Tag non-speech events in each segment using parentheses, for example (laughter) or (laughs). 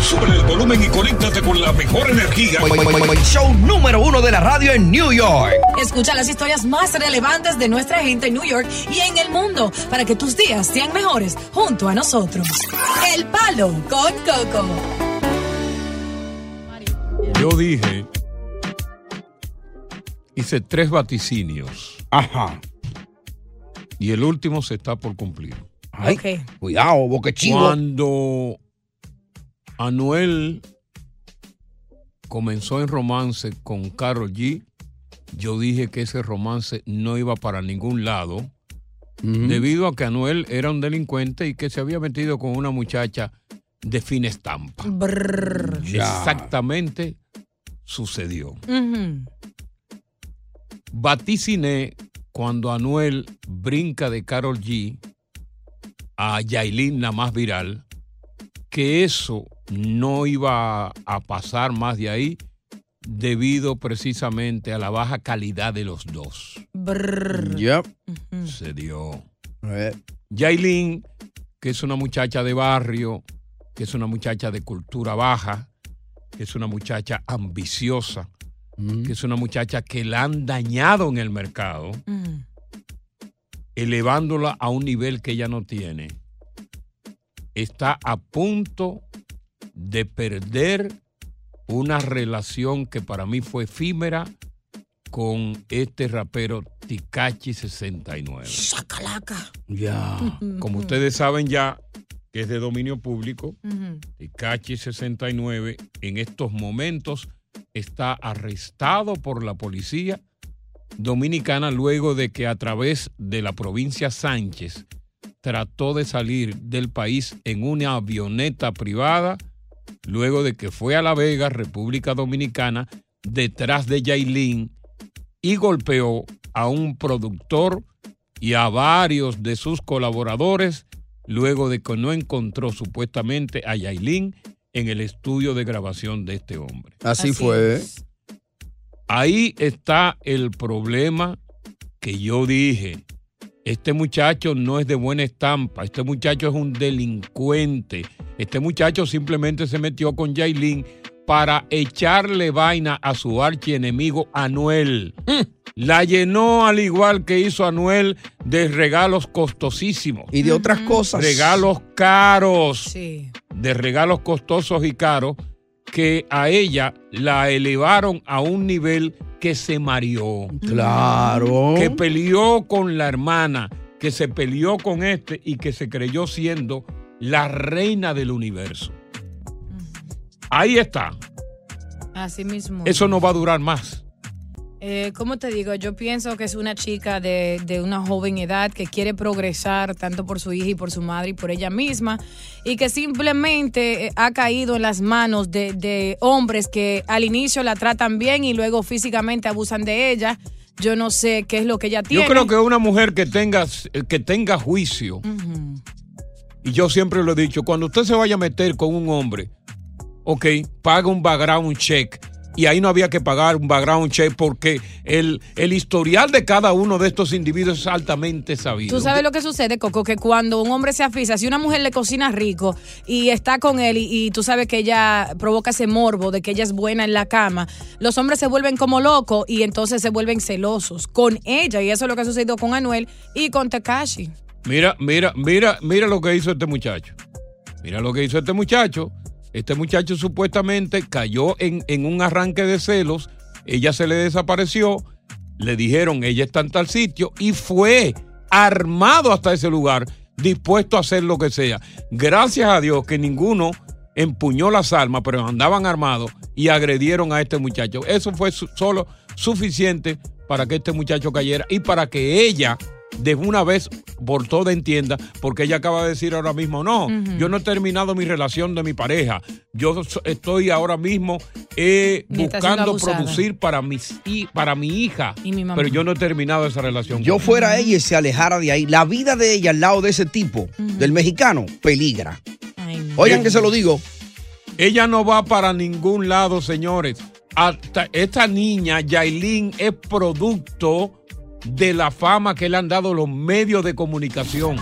Sube el volumen y conéctate con la mejor energía. Show número uno de la radio en New York. Escucha las historias más relevantes de nuestra gente en New York y en el mundo para que tus días sean mejores junto a nosotros. El Palo con Coco. Yo dije, hice tres vaticinios. Ajá. Y el último se está por cumplir. Ay, Cuidado, boque chivo. Cuando Anuel comenzó en romance con Carol G, yo dije que ese romance no iba para ningún lado, debido a que Anuel era un delincuente y que se había metido con una muchacha de fina estampa. Ya. Exactamente sucedió. Vaticiné cuando Anuel brinca de Carol G a Yailin, la más viral, que eso no iba a pasar más de ahí debido precisamente a la baja calidad de los dos. Yep. Se dio. Yailin, que es una muchacha de barrio, que es una muchacha de cultura baja, que es una muchacha ambiciosa, que es una muchacha que la han dañado en el mercado, elevándola a un nivel que ella no tiene, está a punto de perder una relación que para mí fue efímera con este rapero Tikachi 69. Sacalaca. Ya. Como ustedes saben ya, que es de dominio público, Tikachi 69 en estos momentos está arrestado por la policía dominicana luego de que a través de la provincia Sánchez trató de salir del país en una avioneta privada luego de que fue a La Vega, República Dominicana, detrás de Yailin y golpeó a un productor y a varios de sus colaboradores luego de que no encontró supuestamente a Yailin en el estudio de grabación de este hombre. Así, fue. Ahí está el problema que yo dije. Este muchacho no es de buena estampa, este muchacho es un delincuente. Este muchacho simplemente se metió con Yailin para echarle vaina a su archienemigo Anuel. La llenó al igual que hizo Anuel de regalos costosísimos. Y de otras cosas. Regalos caros. Sí. De regalos costosos y caros que a ella la elevaron a un nivel que se mareó. Claro. Que peleó con la hermana, que se peleó con este y que se creyó siendo la reina del universo. Ahí está. Así mismo. Eso no va a durar más. Eh, ¿Cómo te digo? Yo pienso que es una chica de, de una joven edad que quiere progresar tanto por su hija y por su madre y por ella misma y que simplemente eh, ha caído en las manos de, de hombres que al inicio la tratan bien y luego físicamente abusan de ella. Yo no sé qué es lo que ella tiene. Yo creo que una mujer que tenga, que tenga juicio, y yo siempre lo he dicho, cuando usted se vaya a meter con un hombre, ok, paga un background check. Y ahí no había que pagar un background check porque el, el historial de cada uno de estos individuos es altamente sabido. Tú sabes lo que sucede, Coco, que cuando un hombre se afisa, si una mujer le cocina rico y está con él y, y tú sabes que ella provoca ese morbo de que ella es buena en la cama, los hombres se vuelven como locos y entonces se vuelven celosos con ella. Y eso es lo que ha sucedido con Anuel y con Tekashi. Mira, mira, mira, mira lo que hizo este muchacho. Mira lo que hizo este muchacho. Este muchacho supuestamente cayó en, en un arranque de celos. Ella se le desapareció. Le dijeron, ella está en tal sitio. Y fue armado hasta ese lugar, dispuesto a hacer lo que sea. Gracias a Dios que ninguno empuñó las armas, pero andaban armados y agredieron a este muchacho. Eso fue solo suficiente para que este muchacho cayera y para que ella de una vez por toda entienda, porque ella acaba de decir ahora mismo, no, yo no he terminado mi relación de mi pareja, yo estoy ahora mismo eh, buscando producir para, mis, para mi hija, Y mi mamá. pero yo no he terminado esa relación. Yo con fuera ella y se alejara de ahí. La vida de ella al lado de ese tipo, del mexicano, peligra. Oigan que se lo digo. Ella no va para ningún lado, señores. Hasta esta niña, Yailin, es producto de la fama que le han dado los medios de comunicación.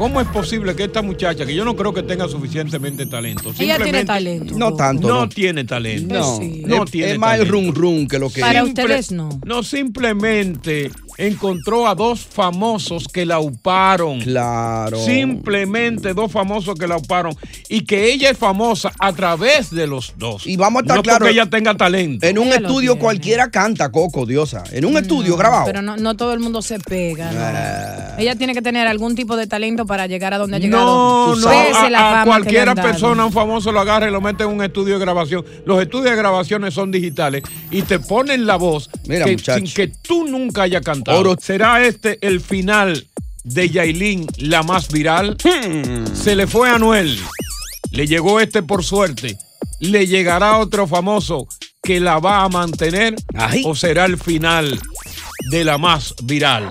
¿Cómo es posible que esta muchacha, que yo no creo que tenga suficientemente talento, Ella tiene simplemente- talento. No tanto, No, no. tiene talento. No, no es, tiene es más el rum rum que lo que Para es. ustedes no. No, simplemente encontró a dos famosos que la uparon. Claro. Simplemente dos famosos que la uparon. Y que ella es famosa a través de los dos. Y vamos a estar no claros. porque ella tenga talento. En un Ella estudio cualquiera canta, Coco, diosa. En un estudio grabado. Pero no, no todo el mundo se pega. ¿no? Ah. Ella tiene que tener algún tipo de talento para llegar a donde ha llegado. No, no, a, la a cualquiera persona, un famoso lo agarra y lo mete en un estudio de grabación. Los estudios de grabaciones son digitales y te ponen la voz Mira, que- sin que tú nunca hayas cantado. Oro. ¿Será este el final de Yailin, la más viral? Hmm. Se le fue a Anuel. Le llegó este por suerte. ¿Le llegará otro famoso que la va a mantener? ¿O será el final de la más viral?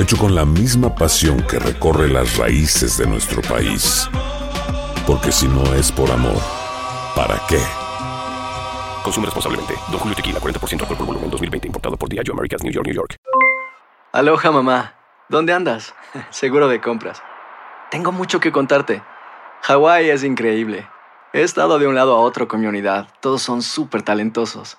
hecho con la misma pasión que recorre las raíces de nuestro país. Porque si no es por amor, ¿para qué? Consume responsablemente. Don Julio Tequila, 40% alcohol por volumen, 2020. Importado por Diageo Americas, New York, New York. Aloha mamá, ¿dónde andas? (laughs) Seguro de compras. Tengo mucho que contarte. Hawái es increíble. He estado de un lado a otro con mi unidad. Todos son súper talentosos.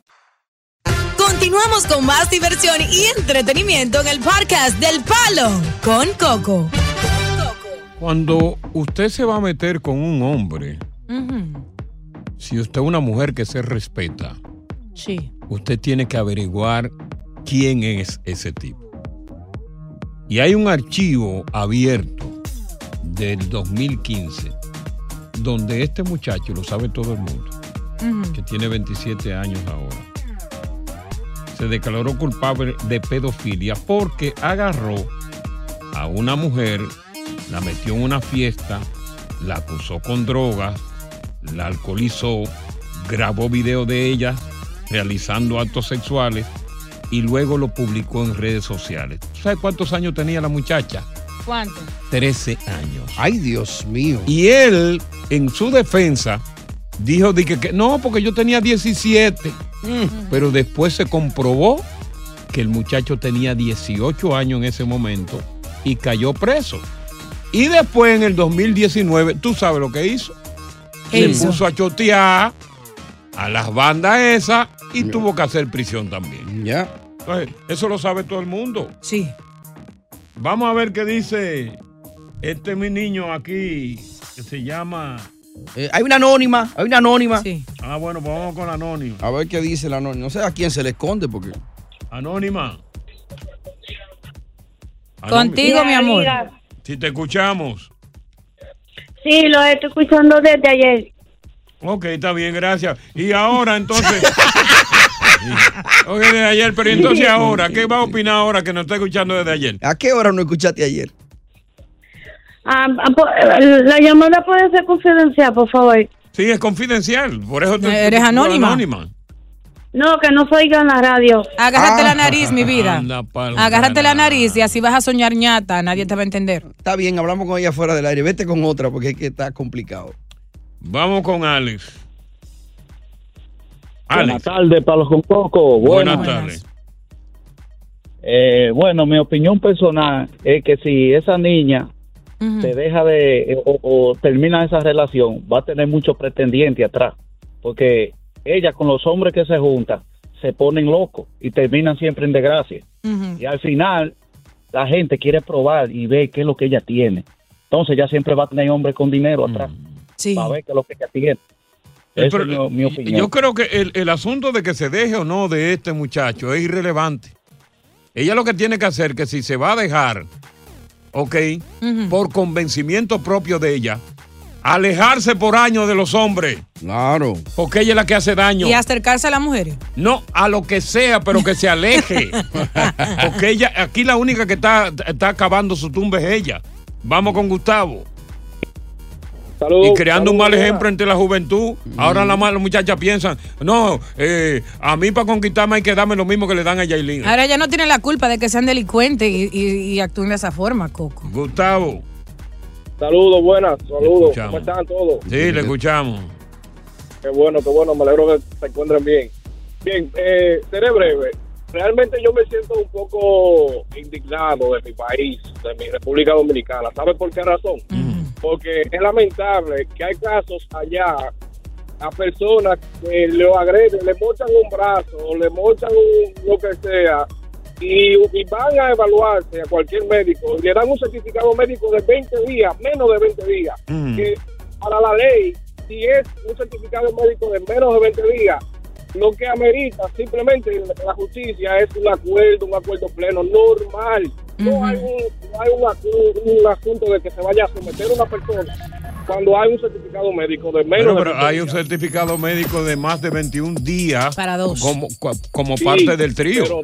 Continuamos con más diversión y entretenimiento en el podcast del Palo con Coco. Cuando usted se va a meter con un hombre, si usted es una mujer que se respeta, Sí. usted tiene que averiguar quién es ese tipo. Y hay un archivo abierto del 2015 donde este muchacho, lo sabe todo el mundo, que tiene 27 años ahora, se declaró culpable de pedofilia porque agarró a una mujer, la metió en una fiesta, la acusó con drogas, la alcoholizó, grabó video de ella realizando actos sexuales y luego lo publicó en redes sociales. ¿Sabes cuántos años tenía la muchacha? ¿Cuánto? 13 años. Ay, Dios mío. Y él, en su defensa, dijo de que, que no, porque yo tenía 17. Pero después se comprobó que el muchacho tenía 18 años en ese momento y cayó preso. Y después en el 2019, tú sabes lo que hizo. ¿Qué Se hizo? puso a chotear a las bandas esas y tuvo que hacer prisión también. Ya. Entonces, eso lo sabe todo el mundo. Sí. Vamos a ver qué dice este mi niño aquí que se llama. Eh, hay una anónima, hay una anónima. Sí. Ah, bueno, pues vamos con la anónima. A ver qué dice la anónima. No sé a quién se le esconde porque. Anónima. Contigo, mi amor. Si te escuchamos. Sí, lo estoy escuchando desde ayer. Ok, está bien, gracias. Y ahora entonces. (laughs) ok, desde ayer, pero entonces ahora, ¿qué va a opinar ahora que nos está escuchando desde ayer? ¿A qué hora no escuchaste ayer? Ah, ah, po- la llamada puede ser confidencial, por favor. Sí, es confidencial, por eso te ¿Eres tú- anónima? anónima. No, que no oiga en la radio. Agárrate Ah. la nariz, mi vida. Anda Agárrate la nariz y así vas a soñar ñata. Nadie te va a entender. Está bien, hablamos con ella fuera del aire. Vete con otra porque es que está complicado. Vamos con Alex. Buenas Alex, tardes, Palos con Coco. buenas tardes. eh, bueno, mi opinión personal es que si esa niña se deja de eh, o, o termina esa relación, va a tener muchos pretendientes atrás. Porque ella con los hombres que se juntan se ponen locos y terminan siempre en desgracia. Y al final la gente quiere probar y ver qué es lo que ella tiene. Entonces ya siempre va a tener hombres con dinero atrás Sí. para ver qué es lo que ella tiene. Eh, Esa pero, es mi, mi opinión. Yo creo que el, el asunto de que se deje o no de este muchacho es irrelevante. Ella lo que tiene que hacer que si se va a dejar, ok, por convencimiento propio de ella, alejarse por años de los hombres. Claro. Porque ella es la que hace daño. Y acercarse a las mujeres. No, a lo que sea, pero que se aleje. (laughs) Porque ella, aquí la única que está, está acabando su tumba es ella. Vamos con Gustavo. Y creando un mal ejemplo entre la juventud. Ahora la las muchachas piensan, no, eh, a mí para conquistarme hay que darme lo mismo que le dan a Yailin. Ahora ella no tiene la culpa de que sean delincuentes y, y- y actúen de esa forma, Coco. Gustavo. Saludos, buenas, saludos. ¿Cómo están todos? Sí, le escuchamos. Qué bueno, qué bueno, me alegro que se encuentren bien. Bien, eh, seré breve. Realmente yo me siento un poco indignado de mi país, de mi República Dominicana. ¿Sabe por qué razón? Porque es lamentable que hay casos allá a personas que lo agreden, le mochan un brazo o le mochan un- lo que sea y, y van a evaluarse a cualquier médico y le dan un certificado médico de 20 días, menos de 20 días. Mm. Que para la ley, si es un certificado médico de menos de 20 días, lo que amerita simplemente la justicia es un acuerdo, un acuerdo pleno, normal. No hay, un, no hay un, asunto de que se vaya a someter una persona cuando hay un certificado médico de menos Pero, de pero 20 hay un certificado médico de más de 21 días Para dos. como, como Sí, parte del trío. Pero,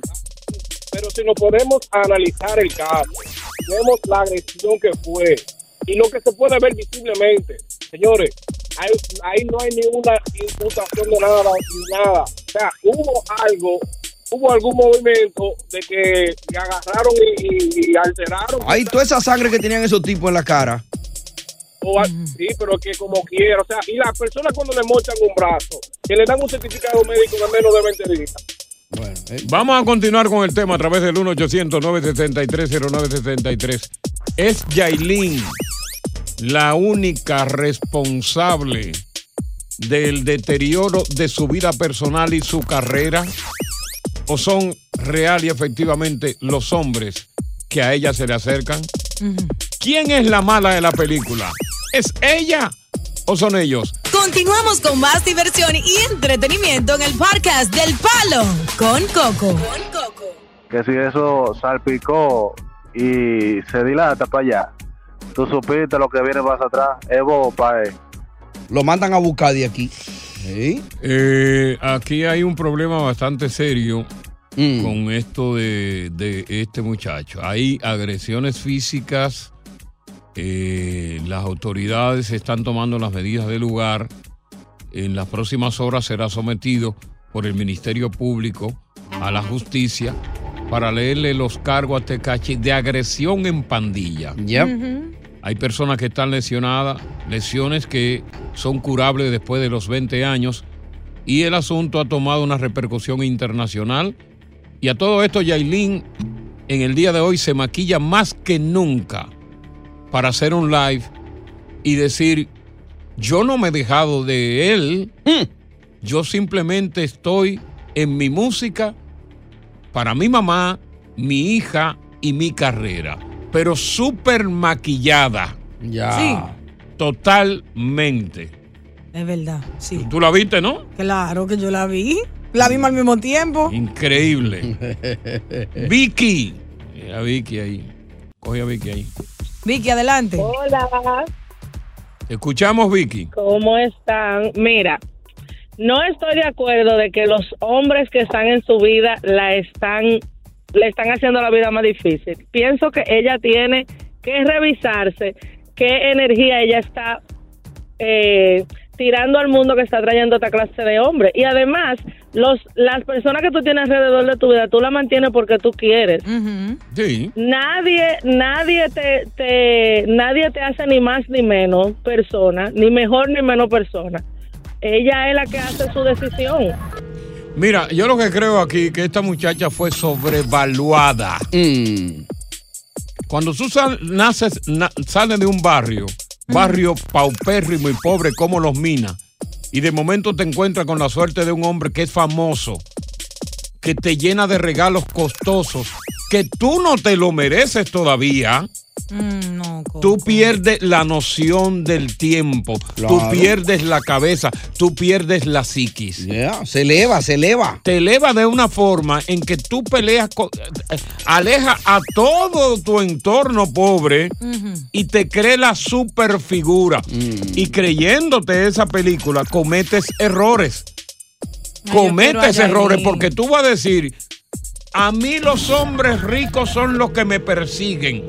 pero si nos ponemos a analizar el caso, vemos la agresión que fue y lo que se puede ver visiblemente, señores, ahí, ahí no hay ninguna imputación de nada, ni nada. O sea, hubo algo, hubo algún movimiento de que agarraron y, y- y alteraron. Hay toda esa sangre que tenían esos tipos en la cara. O Sí, pero que como quiera. O sea, y las personas cuando le mochan un brazo, que le dan un certificado médico de menos de 20 días. Vamos a continuar con el tema a través del 1-800-973-0973. ¿Es Yailin la única responsable del deterioro de su vida personal y su carrera? ¿O son real y efectivamente los hombres que a ella se le acercan? ¿Quién es la mala de la película? ¿Es ella o son ellos? Continuamos con más diversión y entretenimiento en el podcast del Palo con Coco. que si eso salpicó y se dilata para allá. Tú supiste lo que viene más atrás. Es bobo, pae. Lo mandan a buscar de aquí. Eh, aquí hay un problema bastante serio Mm. con esto de, de este muchacho. Hay agresiones físicas. eh, las autoridades están tomando las medidas del lugar. En las próximas horas será sometido por el Ministerio Público a la justicia para leerle los cargos a Tecachi de agresión en pandilla. Hay personas que están lesionadas, lesiones que son curables después de los 20 años y el asunto ha tomado una repercusión internacional. Y a todo esto, Yailin en el día de hoy se maquilla más que nunca para hacer un live y decir, yo no me he dejado de él, yo simplemente estoy en mi música para mi mamá, mi hija y mi carrera, pero súper maquillada. Ya. Sí. Totalmente. Es verdad, sí. ¿Tú la viste, no? Claro que yo la vi. La vimos al mismo tiempo. Increíble. (laughs) Vicky. Mira, Vicky ahí. Coge a Vicky ahí. Vicky, adelante. Hola, Te escuchamos, Vicky. ¿cómo están? Mira, no estoy de acuerdo de que los hombres que están en su vida la están le están haciendo la vida más difícil. Pienso que ella tiene que revisarse qué energía ella está eh, tirando al mundo que está trayendo esta clase de hombre. Y además, los las personas que tú tienes alrededor de tu vida, tú las mantienes porque tú quieres. Sí. Nadie, nadie te, te, nadie te hace ni más ni menos persona, ni mejor ni menos persona. Ella es la que hace su decisión. Mira, yo lo que creo aquí que esta muchacha fue sobrevaluada. Cuando tú sal- naces, na- sales de un barrio, barrio paupérrimo y pobre como los minas, y de momento te encuentras con la suerte de un hombre que es famoso, que te llena de regalos costosos, que tú no te lo mereces todavía. Mm, no, Tú pierdes la noción del tiempo, tú pierdes la cabeza, tú pierdes la psiquis. se eleva, se eleva. Te eleva de una forma en que tú peleas, con- aleja a todo tu entorno pobre y te cree la super figura. Y creyéndote esa película, cometes errores. Cometes errores porque tú vas a decir, a mí los hombres ricos son los que me persiguen.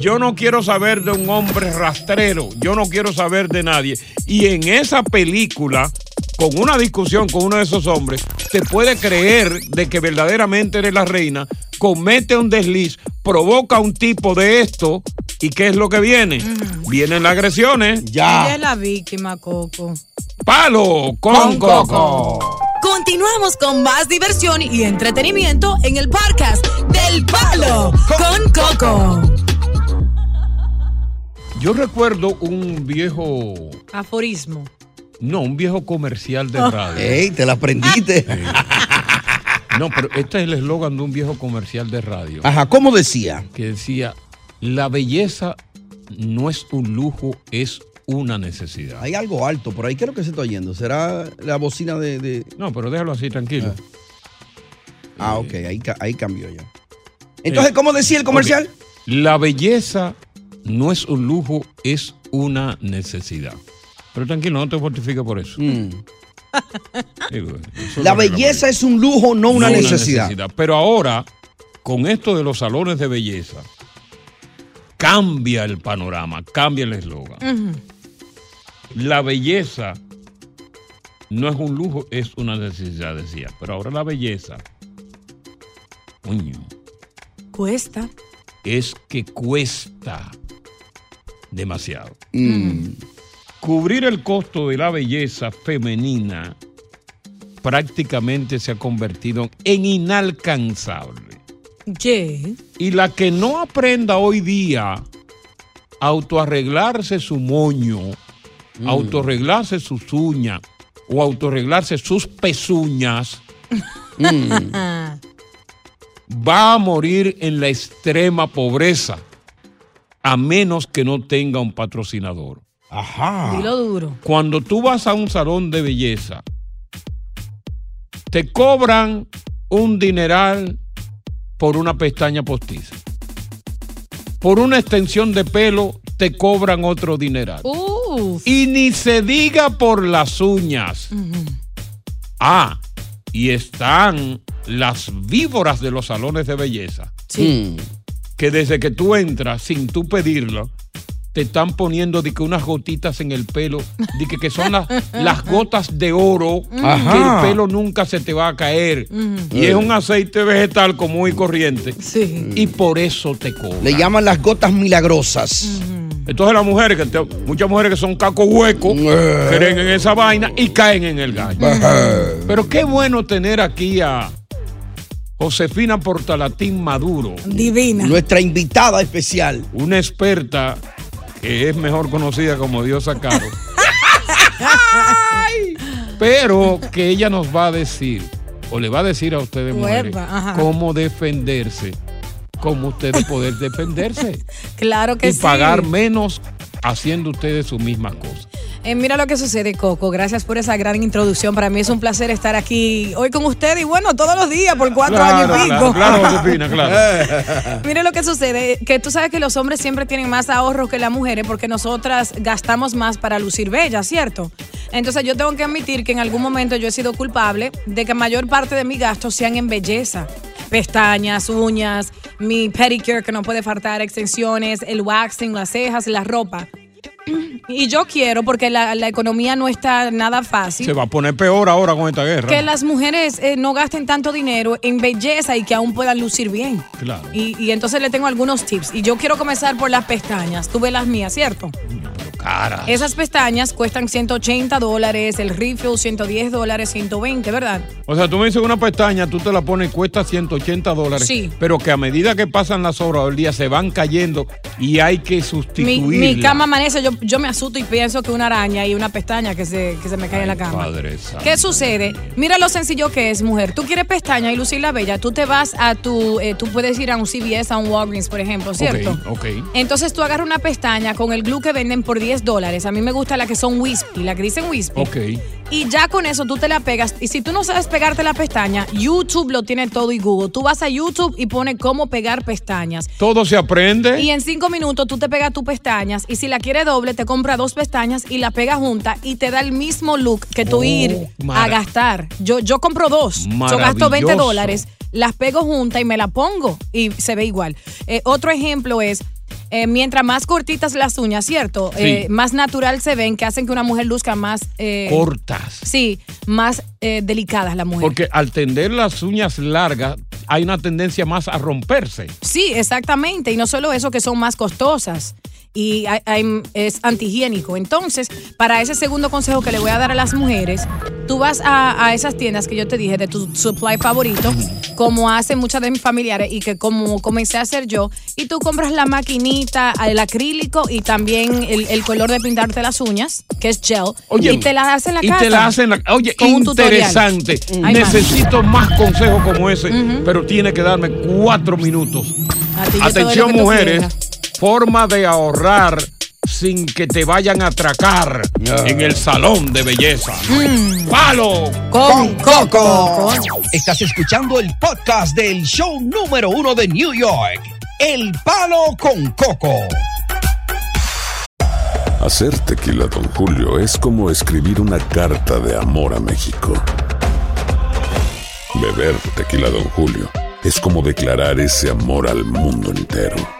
Yo no quiero saber de un hombre rastrero, yo no quiero saber de nadie. Y en esa película, con una discusión con uno de esos hombres, te puede creer de que verdaderamente eres la reina, comete un desliz, provoca un tipo de esto, ¿y qué es lo que viene? Vienen las agresiones. Ella es la víctima, Coco. Palo con, coco. Continuamos con más diversión y entretenimiento en el podcast del Palo con Coco. Yo recuerdo un viejo, Aforismo. no, un viejo comercial de Ah. radio. Ey, te la aprendiste. No, pero este es el eslogan de un viejo comercial de radio. Ajá, ¿cómo decía? Que decía, la belleza no es un lujo, es una necesidad. Hay algo alto por ahí. ¿Qué es lo que se está oyendo? ¿Será la bocina de...? de- No, pero déjalo así, tranquilo. Ah, ok, ahí, ca- ahí cambió ya. Entonces, ¿cómo decía el comercial? Ok. La belleza no es un lujo, es una necesidad. Pero tranquilo, no te fortifiques por eso. (laughs) Digo, eso Mm. La belleza es un lujo, no una necesidad. Pero ahora, con esto de los salones de belleza, cambia el panorama, cambia el eslogan. La belleza no es un lujo, es una necesidad, decía. Pero ahora la belleza, coño, Cuesta. es que cuesta demasiado. Mm. Cubrir el costo de la belleza femenina prácticamente se ha convertido en inalcanzable. ¿Qué? Y la que no aprenda hoy día a autoarreglarse su moño, Mm. autoarreglarse sus uñas o autoarreglarse sus pezuñas, Mm. (laughs) va a morir en la extrema pobreza, a menos que no tenga un patrocinador. Ajá. Dilo duro. Cuando tú vas a un salón de belleza, te cobran un dineral por una pestaña postiza. por una extensión de pelo te cobran otro dineral. Uf. Y ni se diga por las uñas. Ah, y están las víboras de los salones de belleza. Sí. Que desde que tú entras, sin tú pedirlo, te están poniendo de que unas gotitas en el pelo, de que, que son las, (laughs) las gotas de oro, Ajá. que el pelo nunca se te va a caer. Y es un aceite vegetal común y corriente. Y por eso te cobran. Le llaman las gotas milagrosas. Entonces las mujeres, que te- muchas mujeres que son caco hueco, creen en esa vaina y caen en el gallo. Pero qué bueno tener aquí a Josefina Portalatín Maduro. Divina. Nuestra invitada especial. Una experta que es mejor conocida como Diosa Caro. Pero que ella nos va a decir, o le va a decir a ustedes mujeres, cómo defenderse, cómo ustedes poder (laughs) defenderse Claro que y sí. pagar menos haciendo ustedes sus mismas cosas. Eh, mira lo que sucede, Coco. Gracias por esa gran introducción. Para mí es un placer estar aquí hoy con usted y bueno, todos los días por cuatro Claro, años y pico. claro, claro, (laughs) Josefina, claro. (laughs) Mire lo que sucede, que tú sabes que los hombres siempre tienen más ahorros que las mujeres porque nosotras gastamos más para lucir bellas, ¿cierto? Entonces yo tengo que admitir que en algún momento yo he sido culpable de que mayor parte de mis gastos sean en belleza. Pestañas, uñas, mi pedicure que no puede faltar, extensiones, el waxing, las cejas, la ropa. Y yo quiero, porque la, la economía no está nada fácil. Se va a poner peor ahora con esta guerra. Que las mujeres eh, no gasten tanto dinero en belleza y que aún puedan lucir bien. Claro. Y, y entonces le tengo algunos tips. Y yo quiero comenzar por las pestañas. Tú ves las mías, ¿cierto? Cara. Esas pestañas cuestan 180 dólares, el refill 110 dólares, 120, ¿verdad? O sea, tú me dices una pestaña, tú te la pones y cuesta 180 dólares. Sí. Pero que a medida que pasan las horas del día se van cayendo y hay que Mi, sustituirla. mi cama amanece, yo, yo me asusto y pienso que una araña y una pestaña que se, que se me cae en la cama. Padre. ¿Qué sucede? Mira lo sencillo que es, mujer. Tú quieres pestaña y lucirla bella. Tú te vas a tu. eh, tú puedes ir a un CVS, a un Walgreens, por ejemplo, ¿cierto? Ok, ok. Entonces tú agarras una pestaña con el glue que venden por 10 dólares. A mí me gusta la que son wispy, la que dicen wispy. Ok. Y ya con eso tú te la pegas. Y si tú no sabes pegarte la pestaña, YouTube lo tiene todo y Google. Tú vas a YouTube y pones cómo pegar pestañas. Todo se aprende. Y en cinco minutos tú te pegas tus pestañas y si la quieres doble, te compra dos pestañas y la pegas junta y te da el mismo look que tú Oh, ir a gastar. Yo, yo compro dos. Yo gasto 20 Maravilloso. dólares, las pego juntas y me la pongo y se ve igual. Eh, otro ejemplo es. Eh, mientras más cortitas las uñas, ¿cierto? Sí. Eh, más natural se ven, que hacen que una mujer luzca más... eh, Cortas. Sí, más eh, delicadas la mujer. Porque al tender las uñas largas hay una tendencia más a romperse. Sí, exactamente. Y no solo eso, que son más costosas. Y es antihigiénico. Entonces, para ese segundo consejo que le voy a dar a las mujeres, tú vas a, a esas tiendas que yo te dije de tu supply favorito, como hacen muchas de mis familiares y que como comencé a hacer yo, y tú compras la maquinita, el acrílico y también el, el color de pintarte las uñas, que es gel, Oye, y te la hacen en la y casa. te la hacen la- Oye, interesante. Necesito más consejos como ese, pero tiene que darme cuatro minutos. Atención, mujeres. Forma de ahorrar sin que te vayan a atracar en el salón de belleza. ¡Palo! Con Coco. Estás escuchando el podcast del show número uno de New York. El Palo con Coco. Hacer tequila, Don Julio, es como escribir una carta de amor a México. Beber tequila, Don Julio, es como declarar ese amor al mundo entero.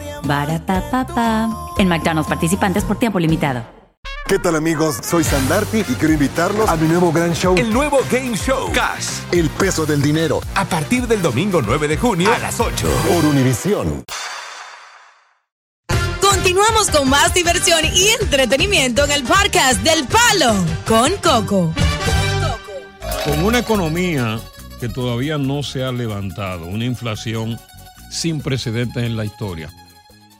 Barapapapa. En McDonald's participantes por tiempo limitado. ¿Qué tal amigos? Soy Sandarti y quiero invitarlos a mi nuevo gran show. El nuevo Game Show. Cash. El peso del dinero. A partir del domingo 9 de junio a las 8. Por Univisión. Continuamos con más diversión y entretenimiento en el podcast del Palo con Coco. Con una economía que todavía no se ha levantado, una inflación sin precedentes en la historia,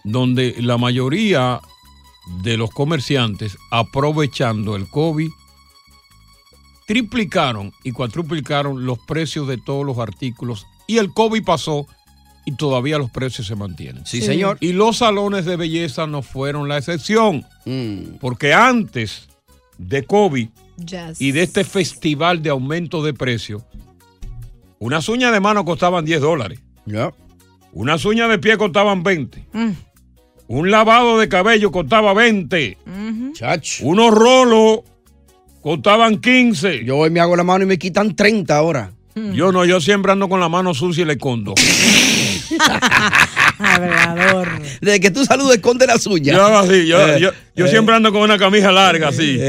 donde la mayoría de los comerciantes, aprovechando el COVID, triplicaron y cuatriplicaron los precios de todos los artículos y el COVID pasó y todavía los precios se mantienen. Sí, señor. Y los salones de belleza no fueron la excepción, Mm. porque antes de COVID Yes. y de este festival de aumento de precio, unas uñas de mano costaban 10 dólares. Unas uñas de pie costaban 20. Mm. Un lavado de cabello costaba 20. Ujú. Unos rolos costaban 15. Yo hoy me hago la mano y me quitan 30 ahora. Yo no, yo siempre ando con la mano sucia y le escondo. (laughs) Desde que tú saludas, esconde las uñas. Yo así, yo, Eh, yo- yo eh. siempre ando con una camisa larga así.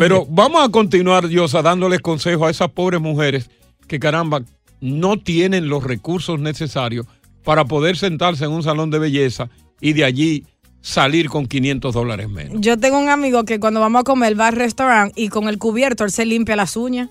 Pero vamos a continuar, Diosa, dándoles consejos a esas pobres mujeres que, caramba, no tienen los recursos necesarios para poder sentarse en un salón de belleza y de allí salir con 500 dólares menos. Yo tengo un amigo que cuando vamos a comer va al restaurante y con el cubierto él se limpia las uñas.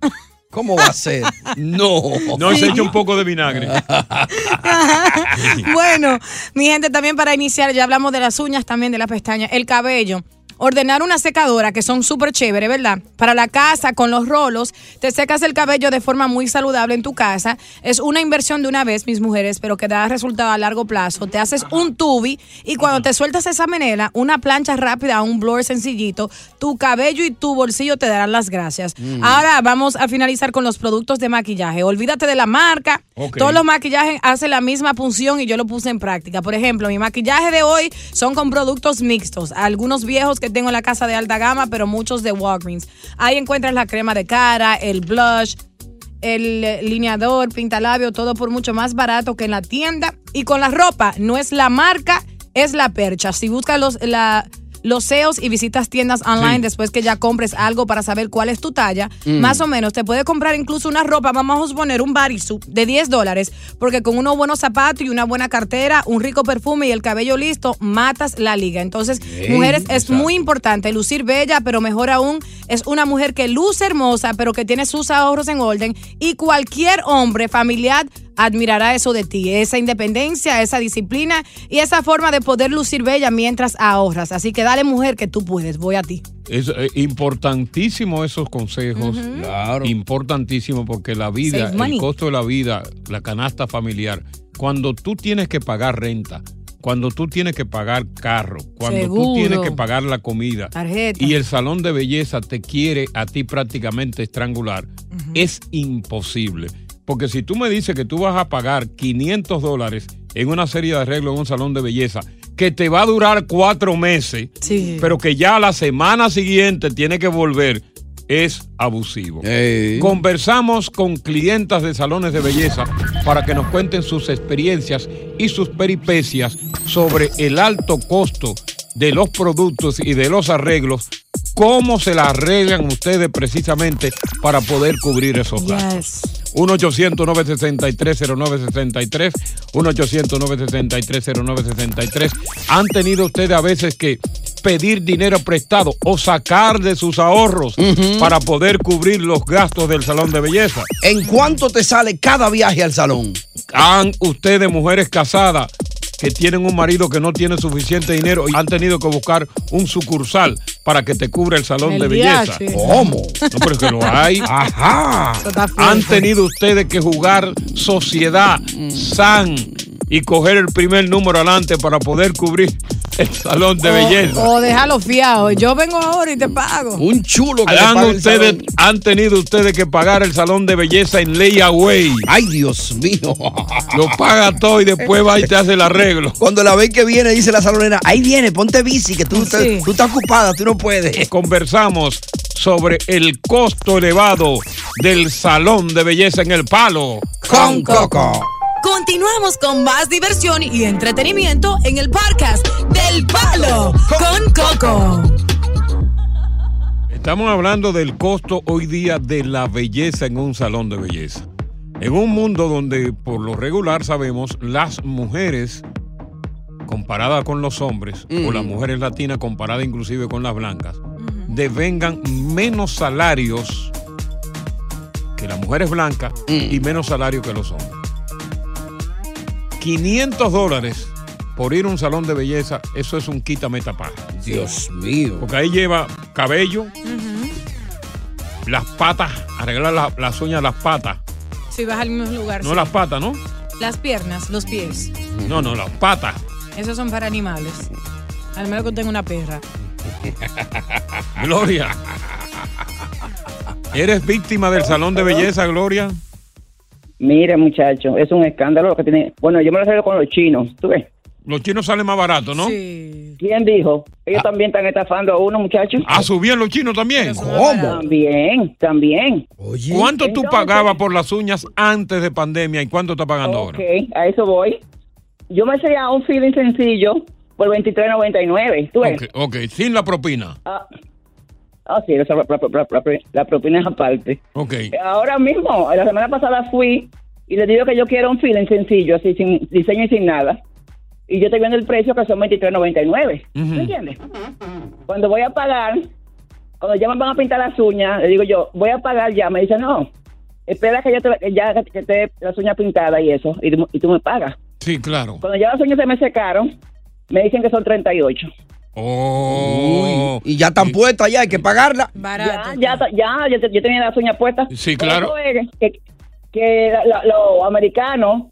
(laughs) ¿Cómo va a ser? No. No, se echa un poco de vinagre. (laughs) (laughs) bueno, mi gente, también para iniciar, ya hablamos de las uñas, también de las pestañas, el cabello. Ordenar una secadora que son súper chévere, ¿verdad? Para la casa, con los rolos, te secas el cabello de forma muy saludable en tu casa. Es una inversión de una vez, mis mujeres, pero que da resultado a largo plazo. Te haces un tubi y cuando te sueltas esa menela, una plancha rápida, un blower sencillito, tu cabello y tu bolsillo te darán las gracias. Mm. Ahora vamos a finalizar con los productos de maquillaje. Olvídate de la marca. Todos los maquillajes hacen la misma función y yo lo puse en práctica. Por ejemplo, mi maquillaje de hoy son con productos mixtos. Algunos viejos que tengo en la casa de alta gama, pero muchos de Walgreens. Ahí encuentras la crema de cara, el blush, el lineador, pintalabio, todo por mucho más barato que en la tienda. Y con la ropa, no es la marca, es la percha. Si buscas los, la- los SEOs y visitas tiendas online Sí. después que ya compres algo para saber cuál es tu talla, Mm. más o menos te puede comprar incluso una ropa, vamos a suponer un bodysuit de 10 dólares, porque con unos buenos zapatos y una buena cartera, un rico perfume y el cabello listo, matas la liga. Entonces, mujeres, es exacto. muy importante lucir bella, pero mejor aún, es una mujer que luce hermosa, pero que tiene sus ahorros en orden y cualquier hombre familiar admirará eso de ti, esa independencia, esa disciplina y esa forma de poder lucir bella mientras ahorras. Así que dale mujer que tú puedes, voy a ti. Es eh, importantísimo esos consejos. Claro. Importantísimo porque la vida, el costo de la vida, la canasta familiar, cuando tú tienes que pagar renta, cuando tú tienes que pagar carro, cuando Seguro. tú tienes que pagar la comida Tarjeta. y el salón de belleza te quiere a ti prácticamente estrangular, es imposible. Porque si tú me dices que tú vas a pagar 500 dólares en una serie de arreglos en un salón de belleza, que te va a durar cuatro meses, pero que ya la semana siguiente tiene que volver, es abusivo. Conversamos con clientas de salones de belleza para que nos cuenten sus experiencias y sus peripecias sobre el alto costo de los productos y de los arreglos, cómo se la arreglan ustedes precisamente para poder cubrir esos gastos. 1-800-963-0963, 1-800-963-0963. ¿Han tenido ustedes a veces que pedir dinero prestado o sacar de sus ahorros para poder cubrir los gastos del salón de belleza? ¿En cuánto te sale cada viaje al salón? ¿Han ustedes, mujeres casadas, que tienen un marido que no tiene suficiente dinero y han tenido que buscar un sucursal para que te cubra el salón El de belleza? viaje. ¿Cómo? No, pero es que lo hay. (laughs) Ajá. Han tenido ustedes que jugar sociedad, SAN y coger el primer número adelante para poder cubrir el salón de belleza. O déjalo fiado. Yo vengo ahora y te pago. Un chulo que Han, ustedes, han tenido ustedes que pagar el salón de belleza en layaway. Ay, Dios mío. Lo paga todo y después va y te hace el arreglo. Cuando la ven que viene, dice la salonera, ahí viene, ponte bici, que tú, te- tú estás ocupada, tú no puedes. Conversamos sobre el costo elevado del salón de belleza en el palo. Con Coco. Continuamos con más diversión y entretenimiento en el podcast del Palo con Coco. Estamos hablando del costo hoy día de la belleza en un salón de belleza. En un mundo donde por lo regular sabemos las mujeres comparadas con los hombres o Mm. las mujeres latinas comparadas inclusive con las blancas devengan menos salarios que las mujeres blancas y menos salario que los hombres. 500 dólares por ir a un salón de belleza, eso es un quítame tapar. Dios mío. Porque ahí lleva cabello, las patas, arreglar la- las uñas de las patas. Si vas al mismo lugar. No sí. las patas, ¿no? Las piernas, los pies. No, no, las patas. Esos son para animales. Al menos que tenga una perra. Gloria. ¿Eres víctima del salón de belleza, Gloria? Mire, muchacho, es un escándalo lo que tiene. Bueno, yo me lo arreglo con los chinos, ¿tú ves? Los chinos salen más baratos, ¿no? ¿Quién dijo? Ellos también están estafando a uno, muchacho. Ah, subían los chinos también. También, también. ¿Cuánto tú Entonces- pagabas por las uñas antes de pandemia y cuánto estás pagando ahora? Ok, a eso voy. Yo me hacía un feeling sencillo por 23.99, ¿tú ves? Ok, ok, sin la propina. Ah, ah, sí, esa- la, la- propina es aparte. Ok. Ahora mismo, la semana pasada fui y le digo que yo quiero un feeling sencillo, así sin diseño y sin nada. Y yo estoy viendo el precio que son 23.99. ¿Me entiendes? Cuando voy a pagar, cuando ya me van a pintar las uñas, le digo yo, voy a pagar ya. Me dice, no, espera que yo te, ya que esté las uñas pintadas y eso, y, y tú me pagas. Sí, claro. Cuando ya las uñas se me secaron, me dicen que son 38. Oh. Y ya están puestas ya, hay que pagarla. Ya, ya, ya, yo, yo tenía las uñas puestas. Sí, claro. es que, los americanos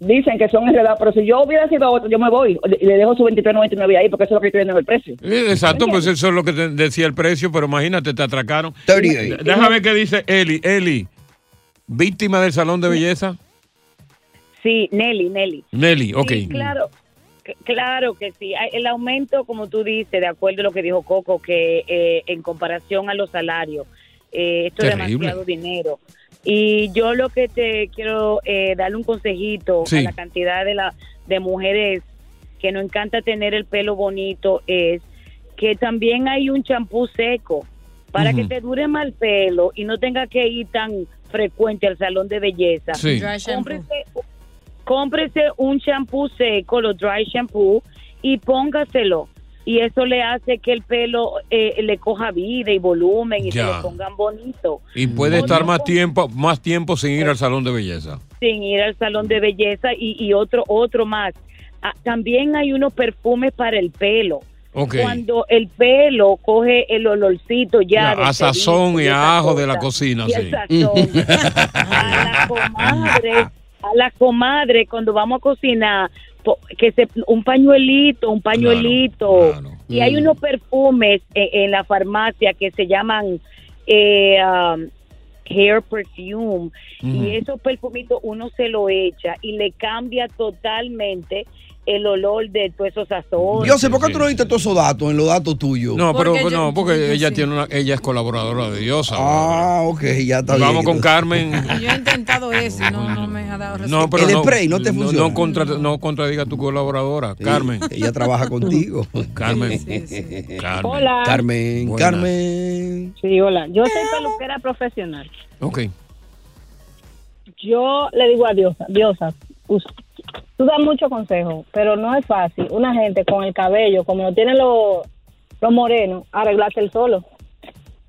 dicen que son enredados, pero si yo hubiera sido otro, yo me voy y le dejo su 23.99 ahí porque eso es lo que estoy viendo en el precio. Exacto, pues eso es lo que te decía el precio, pero imagínate, te atracaron. 38. De- Déjame ver qué dice Eli. Eli, víctima del salón de belleza. Sí, Nelly, Nelly. Nelly, ok. Sí, claro, claro que sí. Hay- El aumento, como tú dices, de acuerdo a lo que dijo Coco, que eh, en comparación a los salarios, eh, esto es demasiado dinero. Y yo lo que te quiero eh, darle un consejito Sí. a la cantidad de, la, de mujeres que no encanta tener el pelo bonito es que también hay un champú seco para que te dure más el pelo y no tenga que ir tan frecuente al salón de belleza. Sí. Cómprese, cómprese un champú seco, los dry shampoo, y póngaselo. Y eso le hace que el pelo eh, le coja vida y volumen y se lo pongan bonito. Y puede estar más tiempo, más tiempo sin ir al salón de belleza. Sin ir al salón de belleza y, y otro, otro más. Ah, también hay unos perfumes para el pelo. Cuando el pelo coge el olorcito ya, a sazón y a ajo de la cocina, Y sí. sazón. a la comadre, (laughs) a la comadre cuando vamos a cocinar, que se un pañuelito, un pañuelito. Y hay Mm. unos perfumes en, en la farmacia que se llaman eh, um, hair perfume y esos perfumitos uno se lo echa y le cambia totalmente el olor de todos esos sazones. Yo sé, ¿por qué tú no diste todos esos datos en los datos tuyos? No, pero no, porque ella tiene una, ella es colaboradora de Diosa. Ah, ok, ya está bien. Vamos con Carmen. (laughs) Yo he intentado eso no, no me ha dado resultado. No, pero El no, spray no te funciona. No, contra, no contradiga a tu colaboradora, Carmen. Ella trabaja contigo. (laughs) Carmen. Carmen. Hola. Carmen, Buenas. Carmen. Sí, hola. Yo soy peluquera profesional. Ok. Yo le digo a Diosa, Diosa, tú das mucho consejo, pero no es fácil. Una gente con el cabello, como lo tienen los, los morenos, arreglarse el solo.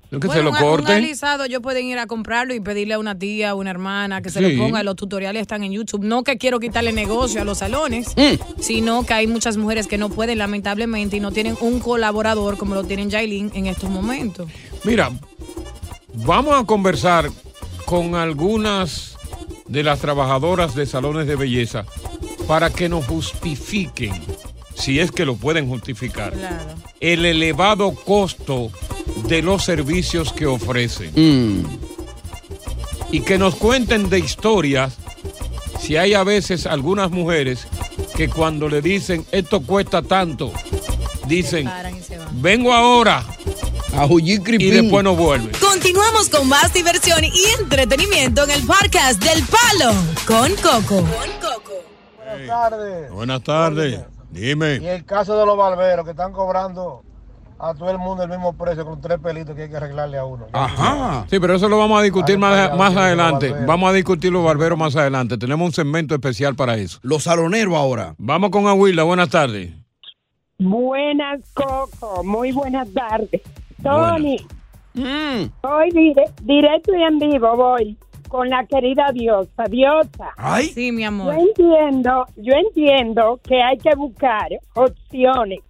Es que Bueno, se lo un- Un corten. alisado, yo pueden ir a comprarlo y pedirle a una tía, una hermana que se Sí. lo ponga. Los tutoriales están en YouTube. No que quiero quitarle negocio a los salones, Mm. sino que hay muchas mujeres que no pueden, lamentablemente, y no tienen un colaborador como lo tienen Jailin en estos momentos. Mira, vamos a conversar con algunas de las trabajadoras de salones de belleza para que nos justifiquen, si es que lo pueden justificar, el elevado costo de los servicios que ofrecen. Y que nos cuenten de historias, si hay a veces algunas mujeres que cuando le dicen esto cuesta tanto, dicen, vengo ahora. Y después no vuelven. Continuamos con más diversión y entretenimiento en el podcast del Palo con Coco. Buenas tardes. Buenas tardes. Dime. Y el caso de los barberos que están cobrando a todo el mundo el mismo precio con tres pelitos que hay que arreglarle a uno. Ajá. Sí, pero eso lo vamos a discutir más, más adelante. Vamos a discutir los barberos más adelante. Tenemos un segmento especial para eso. Los saloneros ahora. Vamos con Aguila. Buenas tardes. Buenas, Coco. Muy buenas tardes. Tony. Hoy dire- directo y en vivo voy. con la querida diosa. Diosa. Ay. Sí, mi Yo amor. entiendo, yo entiendo que hay que buscar opciones,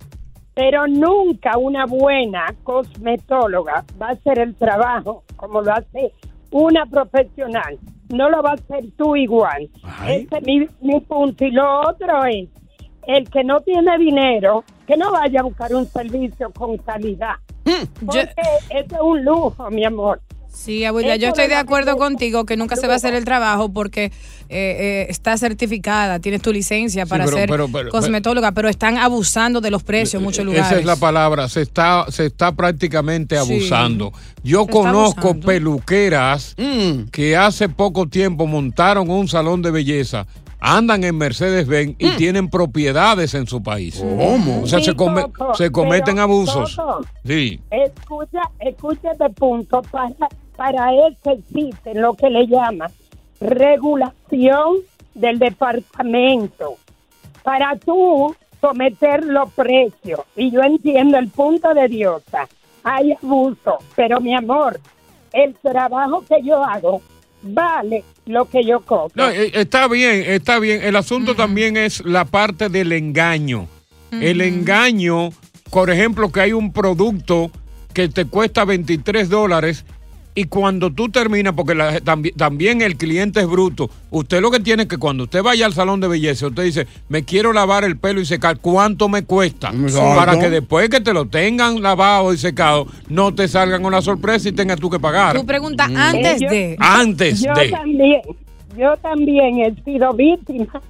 pero nunca una buena cosmetóloga va a hacer el trabajo como lo hace una profesional. No lo va a hacer tú igual. Ese es mi, mi punto. Y lo otro es, el que no tiene dinero, que no vaya a buscar un servicio con calidad. Porque eso es un lujo, mi amor. Sí, abuela, yo estoy de acuerdo contigo que nunca se va a hacer el trabajo porque eh, eh, está certificada, tienes tu licencia para pero- ser pero- pero- cosmetóloga, pero están abusando de los precios en muchos lugares. Esa es la palabra, se está, se está prácticamente Sí. abusando. Yo conozco abusando. peluqueras Mm. que hace poco tiempo montaron un salón de belleza, andan en Mercedes-Benz y tienen propiedades en su país. ¿Cómo? O sea, se, come- cometen abusos. Sí. Escucha, escucha este punto. Para, para eso existe lo que le llaman regulación del departamento. Para tú someter los precios. Y yo entiendo el punto de Diosa. Hay abuso. Pero mi amor, el trabajo que yo hago vale lo que yo cobro. No, eh, está bien, está bien. El asunto también es la parte del engaño. El engaño, por ejemplo, que hay un producto que te cuesta 23 dólares y cuando tú terminas, porque la- tambi- también el cliente es bruto, usted lo que tiene es que cuando usted vaya al salón de belleza, usted dice, me quiero lavar el pelo y secar, ¿cuánto me cuesta? Exacto. Para que después que te lo tengan lavado y secado, no te salgan con la sorpresa y tengas tú que pagar. Tu pregunta antes Yo- de. Antes yo de. también, yo también he sido víctima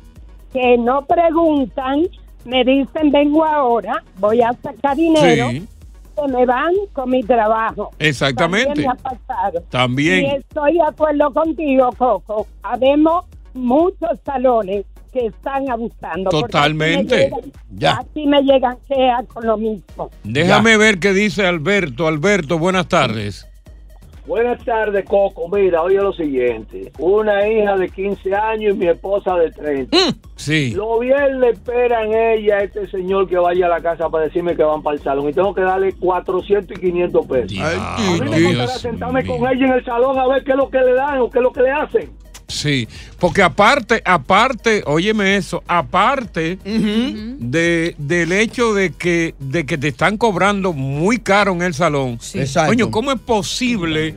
que no preguntan, me dicen vengo ahora, voy a sacar dinero, Sí. Que me van con mi trabajo. Exactamente. También me ha pasado. También. Y estoy de acuerdo contigo, Coco. Habemos muchos salones que están abusando. Totalmente. Así me llegan, así me llegan quejas con lo mismo. Déjame ver qué dice Alberto. Alberto, buenas tardes. Buenas tardes, Coco. Mira, oye lo siguiente. Una hija de 15 años y mi esposa de 30. Sí. Lo viernes esperan ella, este señor que vaya a la casa para decirme que van para el salón. Y tengo que darle 400 y 500 pesos. a mí me sentarme con ella en el salón a ver qué es lo que le dan o qué es lo que le hacen. Sí, porque aparte, aparte, óyeme eso, aparte de, del hecho de que, de que te están cobrando muy caro en el salón. Exacto. Coño, ¿cómo es posible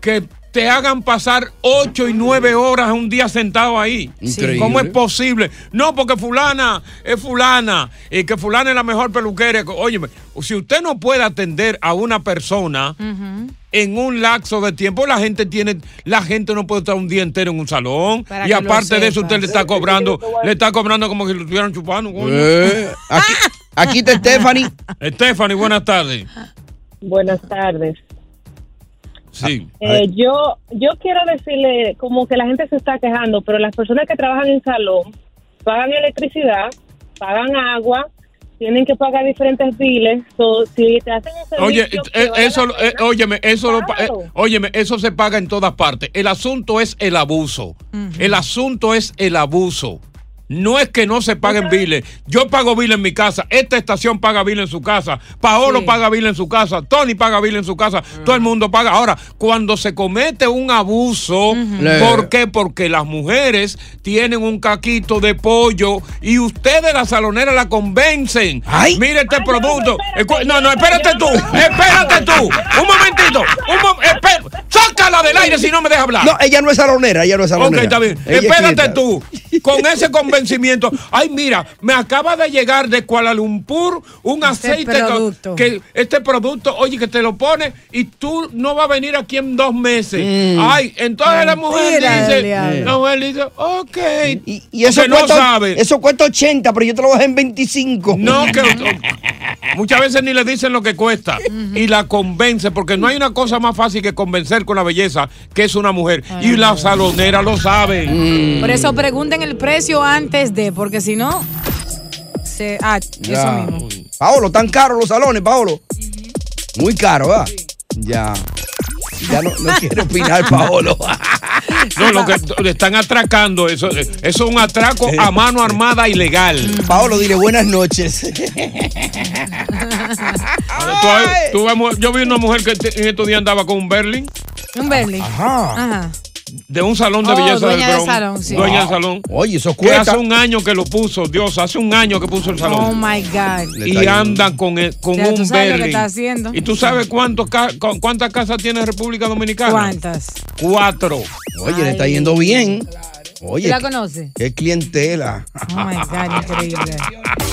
que te hagan pasar ocho y nueve horas un día sentado ahí? Increíble. ¿Cómo es posible? No, porque fulana es fulana y que fulana es la mejor peluquera. Óyeme, si usted no puede atender a una persona en un lapso de tiempo, la gente tiene, la gente no puede estar un día entero en un salón. Para y aparte de eso, usted le está cobrando, le está cobrando como si lo estuvieran chupando. coño. Eh, aquí, aquí está Stephanie. (laughs) Stephanie, buenas tardes. Buenas tardes. Sí. Eh, yo, yo quiero decirle, como que la gente se está quejando, pero las personas que trabajan en salón pagan electricidad, pagan agua, tienen que pagar diferentes biles. So, si te hacen un Oye, servicio eh, eso, eh, óyeme, eso, lo eh, óyeme, eso se paga en todas partes. El asunto es el abuso. El asunto es el abuso. No es que no se paguen biles. Yo pago biles en mi casa. Esta estación paga biles en su casa. Paolo Sí. paga biles en su casa. Tony paga biles en su casa. Todo el mundo paga. Ahora, cuando se comete un abuso, ¿por qué? Porque las mujeres tienen un caquito de pollo y ustedes, la salonera, la convencen. Mire este producto. No, no, espérate tú. Espérate tú. Un momentito. Un mom- espé- Sácala del aire si no me deja hablar. No, ella no es salonera, ella no es Ok, salonera. está bien. Ella Espérate tú. Con ese convencimiento. Ay, mira, me acaba de llegar de Kuala Lumpur un aceite. que- producto. Que, este producto, oye, que te lo pone y tú no vas a venir aquí en dos meses. Mm. Ay, entonces la mujer dice, la mujer dice, ok. Y, y eso, Porque no sabe. eso cuesta 80, pero yo te lo bajé en 25. No, que muchas veces ni le dicen lo que cuesta y la convence, porque no hay una cosa más fácil que convencer con la belleza que es una mujer. Y la salonera lo sabe. Mm. Por eso pregunten el precio antes de, porque si no, se, ah, eso mismo. Paolo, tan caros los salones, Paolo. Muy caro, ¿verdad? Ya. Ya no, no quiere opinar, Paolo. (laughs) No, lo que le están atracando, eso, eso es un atraco a mano armada ilegal. Paolo, dile buenas noches. Tú- yo vi una mujer que en estos días andaba con un Berlin. Un Berlin. Ajá. Ajá. De un salón de Oh, belleza dueña del del Bronx. salón, sí. Dueña del Wow. salón. Oye, eso Que cuesta. hace un año que lo puso, Dios, hace un año que puso el salón. Oh my God. y andan con, el- con Ya tú un sabes lo que Berlin. está haciendo. ¿Y tú sabes cuántos ca- cu- cuántas casas tiene República Dominicana? ¿Cuántas? Cuatro. Oye, le está yendo bien. Oye, ¿Tú la conoces? qué clientela. Oh my God, increíble.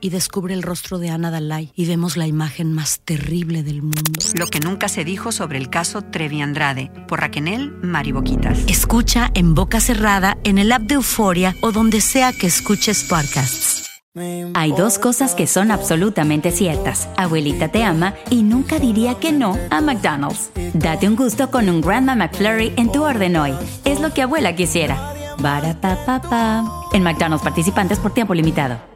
Y descubre el rostro de Ana Dalai y vemos la imagen más terrible del mundo. Lo que nunca se dijo sobre el caso Trevi Andrade por Raquel Mariboquitas. Escucha en boca cerrada, en el app de Euforia o donde sea que escuches podcasts. Hay dos cosas que son absolutamente ciertas. Abuelita te ama y nunca diría que no a McDonald's. Date un gusto con un Grandma McFlurry en tu orden hoy. Es lo que abuela quisiera. Barapapapa. En McDonald's participantes por tiempo limitado.